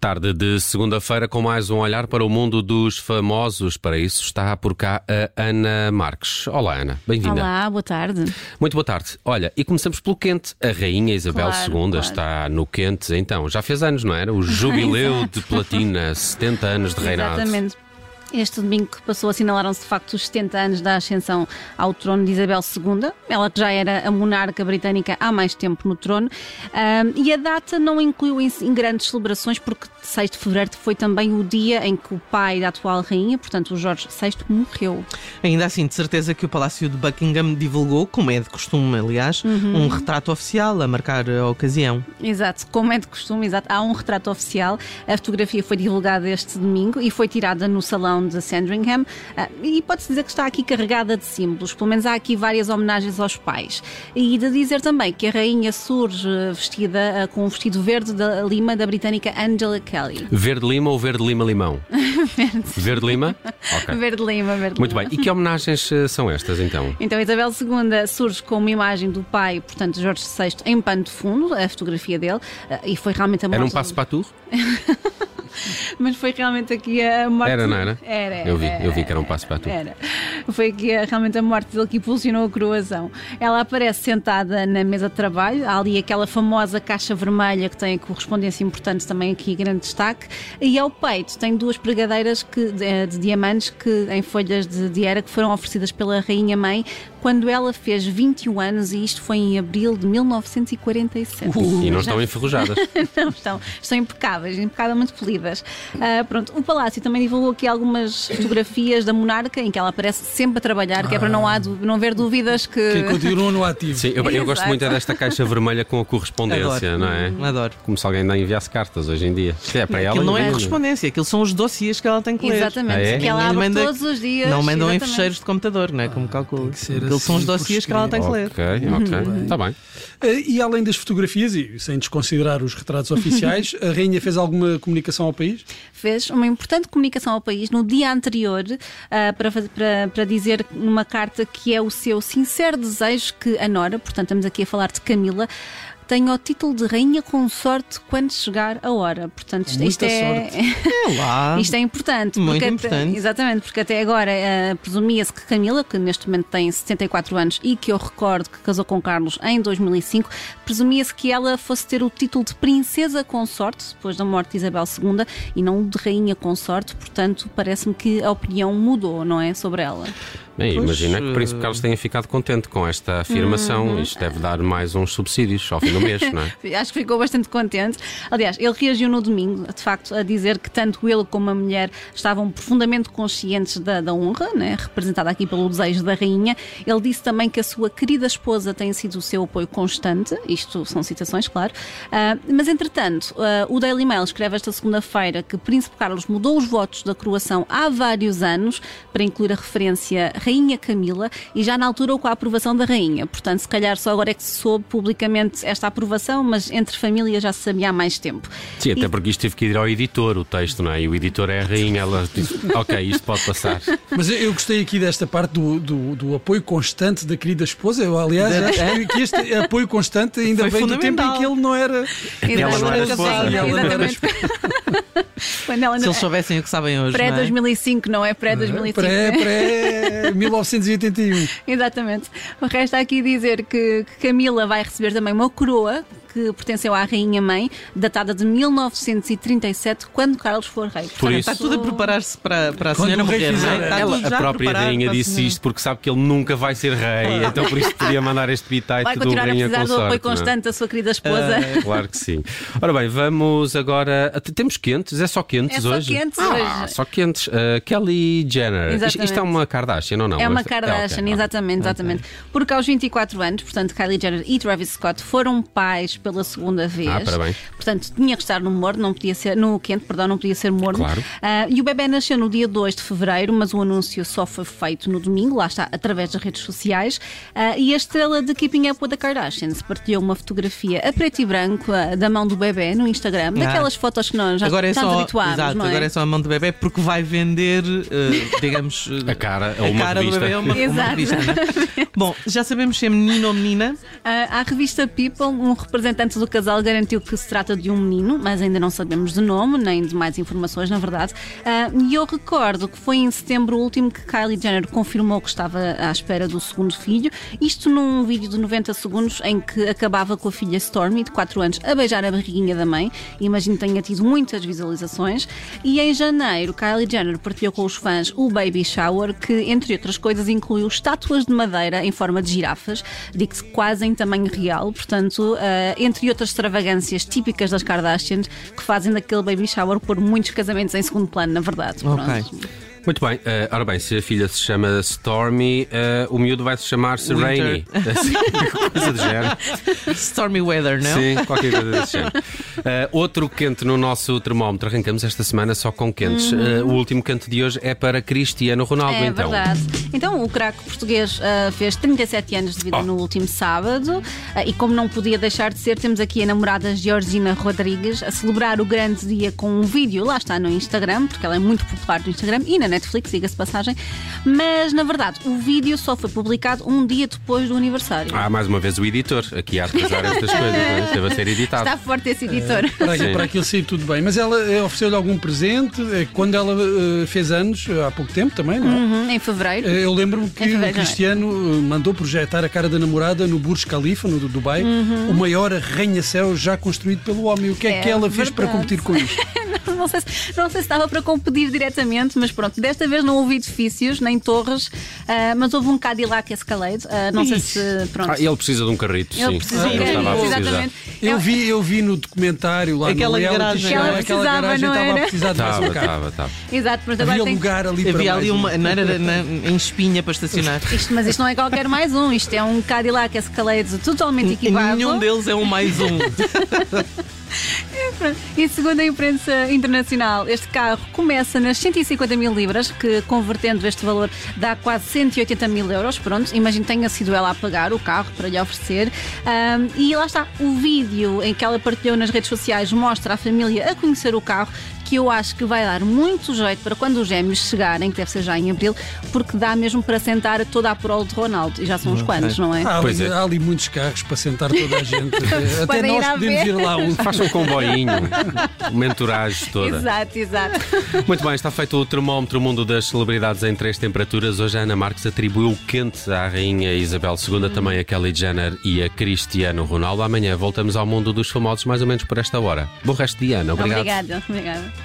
Tarde de segunda-feira com mais um olhar para o mundo dos famosos. Para isso está por cá a Ana Marques. Olá, Ana. Bem-vinda. Olá, boa tarde. Muito boa tarde. Olha, e começamos pelo quente. A Rainha Isabel Claro, II claro. está no quente, então. Já fez anos, não era? O jubileu de platina, 70 anos de reinado. Exatamente. Este domingo que passou assinalaram-se de facto os 70 anos da ascensão ao trono de Isabel II, ela que já era a monarca britânica há mais tempo no trono, Ahm, e a data não incluiu em, em grandes celebrações, porque 6 de fevereiro foi também o dia em que o pai da atual rainha, portanto o Jorge VI, morreu. Ainda assim, de certeza que o Palácio de Buckingham divulgou, como é de costume, aliás, Uhum. um retrato oficial a marcar a ocasião. Exato, como é de costume, exato. Há um retrato oficial. A fotografia foi divulgada este domingo e foi tirada no salão de Sandringham. Ah, e pode-se dizer que está aqui carregada de símbolos. Pelo menos há aqui várias homenagens aos pais. E de dizer também que a rainha surge vestida ah, com um vestido verde da lima da britânica Angela Kelly. Verde lima ou verde lima limão? verde lima? Ok. Verde lima, verde Muito lima. bem. E que homenagens eh, são estas, então? Então, Isabel II surge com uma imagem do pai, portanto, Jorge VI, em pano de fundo, a fotografia dele, ah, e foi realmente a Era um passo para tu? Mas foi realmente aqui a morte. Era, não era? Era, era, Eu vi, eu vi que era um passo para tu. Era. Foi aqui realmente a morte dele que impulsionou a coroação. Ela aparece sentada na mesa de trabalho, há ali aquela famosa caixa vermelha que tem a correspondência importante também aqui, grande destaque, e ao peito tem duas pregadeiras que, de, de diamantes que, em folhas de diera que foram oferecidas pela Rainha Mãe quando ela fez 21 anos e isto foi em abril de 1947. E não estão enferrujadas. Não, estão, estão impecáveis, impecavelmente polidas. Ah, pronto, o Palácio também divulgou aqui algumas fotografias da monarca em que ela aparece sempre a trabalhar, que é para não, há, não haver dúvidas que. Que continuam no ativo. Sim, eu, eu gosto muito é desta caixa vermelha com a correspondência, Adoro. não é? Adoro. Como se alguém ainda enviasse cartas hoje em dia. É para ela. Aquilo não é imagina. correspondência, aquilo são os dossiês que ela tem que ler. Exatamente, Ah, é? que ela abre manda- todos os dias. Não mandam em fecheiros de computador, não é? Como calculo. que ser Aquilo são os assim, dossiês que ela tem que ler. Ok, ok. Está bem. Eh, E além das fotografias, e sem desconsiderar os retratos oficiais, a rainha fez alguma comunicação ao país? Fez uma importante comunicação ao país no dia anterior ah, para, para, para dizer numa carta que é o seu sincero desejo que a Nora, portanto estamos aqui a falar de Camila, tenha o título de rainha consorte quando chegar a hora. Portanto, isto, isto é. É. Isto é importante. Muito porque até- importante. exatamente, porque até agora eh, presumia-se que Camila, que neste momento tem 74 anos e que eu recordo que casou com Carlos em 2005, presumia-se que ela fosse ter o título de princesa consorte, depois da morte de Isabel II, e não de rainha consorte, portanto, parece-me que a opinião mudou, não é? Sobre ela. Bem, Pois, imagina que o Príncipe Carlos tenha ficado contente com esta afirmação. Uhum. Isto deve dar mais uns subsídios ao fim do mês, não é? Acho que ficou bastante contente. Aliás, ele reagiu no domingo, de facto, a dizer que tanto ele como a mulher estavam profundamente conscientes da, da honra, né, representada aqui pelo desejo da rainha. Ele disse também que a sua querida esposa tem sido o seu apoio constante. Isto são citações, claro. Ah, mas, entretanto, ah, o Daily Mail escreve esta segunda-feira que Príncipe Carlos mudou os votos da coroação há vários anos para incluir a referência Rainha Camila e já na altura com a aprovação da rainha. Portanto, se calhar só agora é que se soube publicamente esta aprovação, mas entre família já se sabia há mais tempo. Sim, até E- porque isto teve que ir ao editor, o texto, não é? E o editor é a rainha, ela disse: Ok, isto pode passar. Mas eu- gostei aqui desta parte do, do, do apoio constante da querida esposa. Eu, aliás, acho que- que este apoio constante ainda Foi vem do tempo em que ele não era. Ela não era esposa. Ela não era Exatamente. Quando ela Se eles soubessem o que sabem hoje. não é? Pré-2005, não é pré-2005. Pré, pré 1981. Exatamente. O resto aqui dizer que, que Camila vai receber também uma coroa que pertenceu à Rainha Mãe, datada de 1937, quando Carlos for rei. Por isso- Está tudo a preparar-se para, para a Quando senhora morrer. é? fizer. Ela, a própria rainha disse isto porque sabe que ele nunca vai ser rei, então por isso podia mandar este bitite Vai do continuar a rainha precisar do apoio é? constante da sua querida esposa. Claro que sim. Ora bem, vamos agora. Temos quentes? É só quentes É só hoje? quentes ah, hoje. Só quentes. Uh, Kelly Jenner. Isto, isto é Exatamente. uma Kardashian ou não? É uma Esta- Kardashian, ok, exatamente, ok. exatamente. Porque aos 24 anos, portanto, Kylie Jenner e Travis Scott foram pais pela segunda vez. Ah, parabéns. Portanto, tinha que estar no morno, não podia ser, no quente, perdão, não podia ser morno. Claro. Ah, e o bebê nasceu no dia 2 de fevereiro, mas o anúncio só foi feito no domingo, lá está, através das redes sociais. Ah, e a estrela de Keeping Up with the Kardashians partilhou uma fotografia a preto e branco ah, da mão do bebê no Instagram, Ah. daquelas fotos que nós já, Agora é só, habituámos, exato, não é? agora é só a mão do bebê porque vai vender, digamos, A cara a a uma cara do revista. bebê é uma, uma Exato. revista. não é? Bom, já sabemos se é menino ou menina. Ah, à revista People, um representante representante do casal garantiu que se trata de um menino, mas ainda não sabemos de nome, nem de mais informações, na verdade. Uh, e eu recordo que foi em setembro último que Kylie Jenner confirmou que estava à espera do segundo filho. Isto num vídeo de 90 segundos em que acabava com a filha Stormy, de 4 anos, a beijar a barriguinha da mãe. Imagino que tenha tido muitas visualizações. E em janeiro, Kylie Jenner partilhou com os fãs o Baby Shower, que, entre outras coisas, incluiu estátuas de madeira em forma de girafas, digo-se quase em tamanho real, portanto, uh, entre outras extravagâncias típicas das Kardashians, que fazem daquele Baby Shower por muitos casamentos em segundo plano, na verdade. Ok. Muito bem, uh, ora bem, se a filha se chama Stormy, uh, o miúdo vai se chamar-se Rainy. coisa do género. Stormy weather, não? Sim, qualquer coisa desse género. Uh, outro quente no nosso termómetro, arrancamos esta semana só com quentes. Uhum. o último quente de hoje é para Cristiano Ronaldo, é, então. É verdade. Então, o craque português fez 37 anos de vida oh. no último sábado e, como não podia deixar de ser, temos aqui a namorada Georgina Rodrigues a celebrar o grande dia com um vídeo, lá está no Instagram, porque ela é muito popular no Instagram e na net Netflix, diga-se passagem, mas na verdade o vídeo só foi publicado um dia depois do aniversário. Ah, mais uma vez o editor, aqui a atrasar estas coisas, não é? Deve ser editado. Está forte esse editor. É, para, para aquilo sair tudo bem. Mas ela eh, ofereceu-lhe algum presente eh, quando ela uh, fez anos, há pouco tempo também, não é? Uhum, em fevereiro. Eu lembro-me que o Cristiano mandou projetar a cara da namorada no Burj Khalifa, no Dubai, uhum. o maior arranha-céu já construído pelo homem. O que é, é que ela verdade. fez para competir com isto? não, sei se, não sei se estava para competir diretamente, mas pronto, desta vez não houve edifícios, nem torres, uh, mas houve um Cadillac Escalade. Uh, não sei se. Pronto. Ah, ele precisa de um carrito, ele sim. Precisa de um carrito, exatamente. Eu vi, eu vi no documentário lá aquela no garagem, ela aquela garagem estava a precisar de mais um carro. Estava, Exato, pronto, agora Havia tem... lugar ali Havia para ali uma, um. não era na, em espinha para estacionar. Isto, mas isto não é qualquer mais um, isto é um Cadillac Escalade totalmente equipado. Nenhum deles é um mais um. E segundo a imprensa internacional, este carro começa nas 150 mil libras, que convertendo este valor dá quase 180 mil euros. Pronto, imagino que tenha sido ela a pagar o carro para lhe oferecer. Um, e lá está, o vídeo em que ela partilhou nas redes sociais mostra a família a conhecer o carro que eu acho que vai dar muito jeito para quando os gêmeos chegarem, que deve ser já em abril, porque dá mesmo para sentar toda a prol de Ronaldo. E já são uns quantos, não é? Há ali, é. há ali muitos carros para sentar toda a gente. Até nós podemos ir lá um. Faz um comboinho, uma entourage toda. Exato, exato. Muito bem, está feito o termómetro mundo das celebridades em três temperaturas. Hoje a Ana Marques atribuiu o quente à rainha Isabel II, também a Kelly Jenner e a Cristiano Ronaldo. Amanhã voltamos ao mundo dos famosos mais ou menos por esta hora. Bom resto de ano. Obrigado. Obrigada, obrigada.